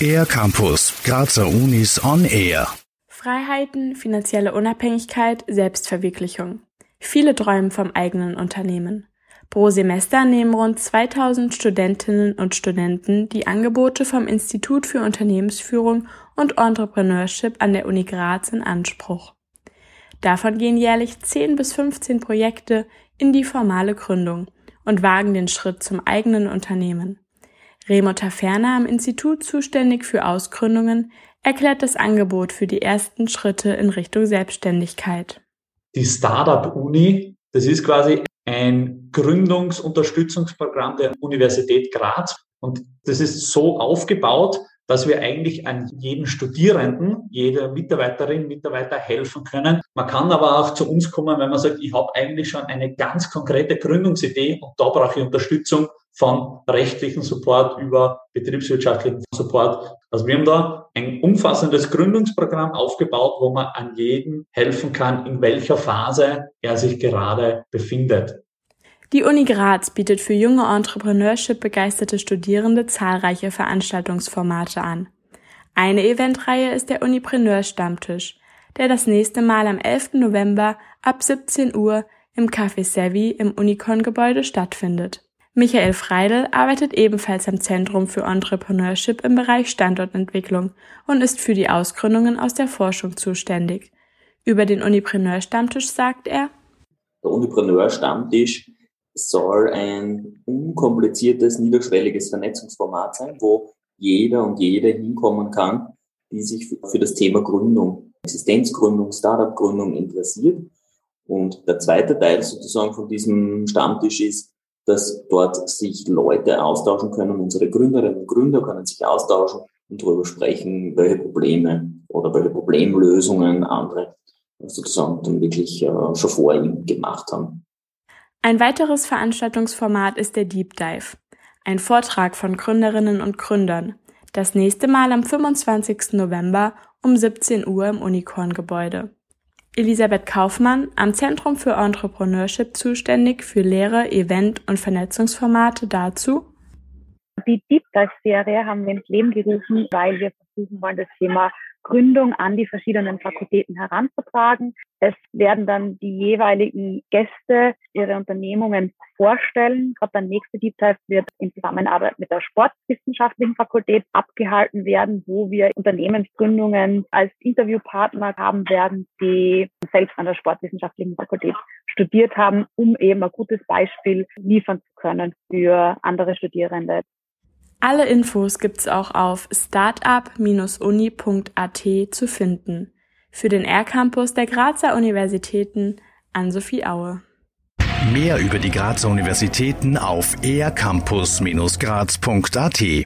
Air Campus, Grazer Unis on Air. Freiheiten, finanzielle Unabhängigkeit, Selbstverwirklichung. Viele träumen vom eigenen Unternehmen. Pro Semester nehmen rund 2000 Studentinnen und Studenten die Angebote vom Institut für Unternehmensführung und Entrepreneurship an der Uni Graz in Anspruch. Davon gehen jährlich 10 bis 15 Projekte in die formale Gründung und wagen den Schritt zum eigenen Unternehmen. Remo Taferner am Institut zuständig für Ausgründungen erklärt das Angebot für die ersten Schritte in Richtung Selbstständigkeit. Die Startup Uni, das ist quasi ein Gründungsunterstützungsprogramm der Universität Graz. Und das ist so aufgebaut, dass wir eigentlich an jeden Studierenden, jeder Mitarbeiterin, Mitarbeiter helfen können. Man kann aber auch zu uns kommen, wenn man sagt, ich habe eigentlich schon eine ganz konkrete Gründungsidee und da brauche ich Unterstützung von rechtlichen Support über betriebswirtschaftlichen Support. Also wir haben da ein umfassendes Gründungsprogramm aufgebaut, wo man an jeden helfen kann, in welcher Phase er sich gerade befindet. Die Uni Graz bietet für junge Entrepreneurship begeisterte Studierende zahlreiche Veranstaltungsformate an. Eine Eventreihe ist der Unipreneur Stammtisch, der das nächste Mal am 11. November ab 17 Uhr im Café Savvy im Unicon-Gebäude stattfindet. Michael Freidel arbeitet ebenfalls am Zentrum für Entrepreneurship im Bereich Standortentwicklung und ist für die Ausgründungen aus der Forschung zuständig. Über den Unipreneur Stammtisch sagt er, der Unipreneur Stammtisch soll ein unkompliziertes, niederschwelliges Vernetzungsformat sein, wo jeder und jede hinkommen kann, die sich für das Thema Gründung, Existenzgründung, Startup-Gründung interessiert. Und der zweite Teil sozusagen von diesem Stammtisch ist, dass dort sich Leute austauschen können. Unsere Gründerinnen und Gründer können sich austauschen und darüber sprechen, welche Probleme oder welche Problemlösungen andere sozusagen dann wirklich äh, schon vor ihm gemacht haben. Ein weiteres Veranstaltungsformat ist der Deep Dive, ein Vortrag von Gründerinnen und Gründern, das nächste Mal am 25. November um 17 Uhr im Unicorn-Gebäude. Elisabeth Kaufmann, am Zentrum für Entrepreneurship zuständig für Lehre, Event- und Vernetzungsformate dazu. Die Deep Dive-Serie haben wir ins Leben gerufen, weil wir versuchen wollen, das Thema Gründung an die verschiedenen Fakultäten heranzutragen. Es werden dann die jeweiligen Gäste ihre Unternehmungen vorstellen. Gerade der nächste Deep Dive wird in Zusammenarbeit mit der Sportwissenschaftlichen Fakultät abgehalten werden, wo wir Unternehmensgründungen als Interviewpartner haben werden, die selbst an der Sportwissenschaftlichen Fakultät studiert haben, um eben ein gutes Beispiel liefern zu können für andere Studierende. Alle Infos gibt's auch auf startup-uni.at zu finden. Für den R-Campus der Grazer Universitäten an Sophie Aue. Mehr über die Grazer Universitäten auf ercampus-graz.at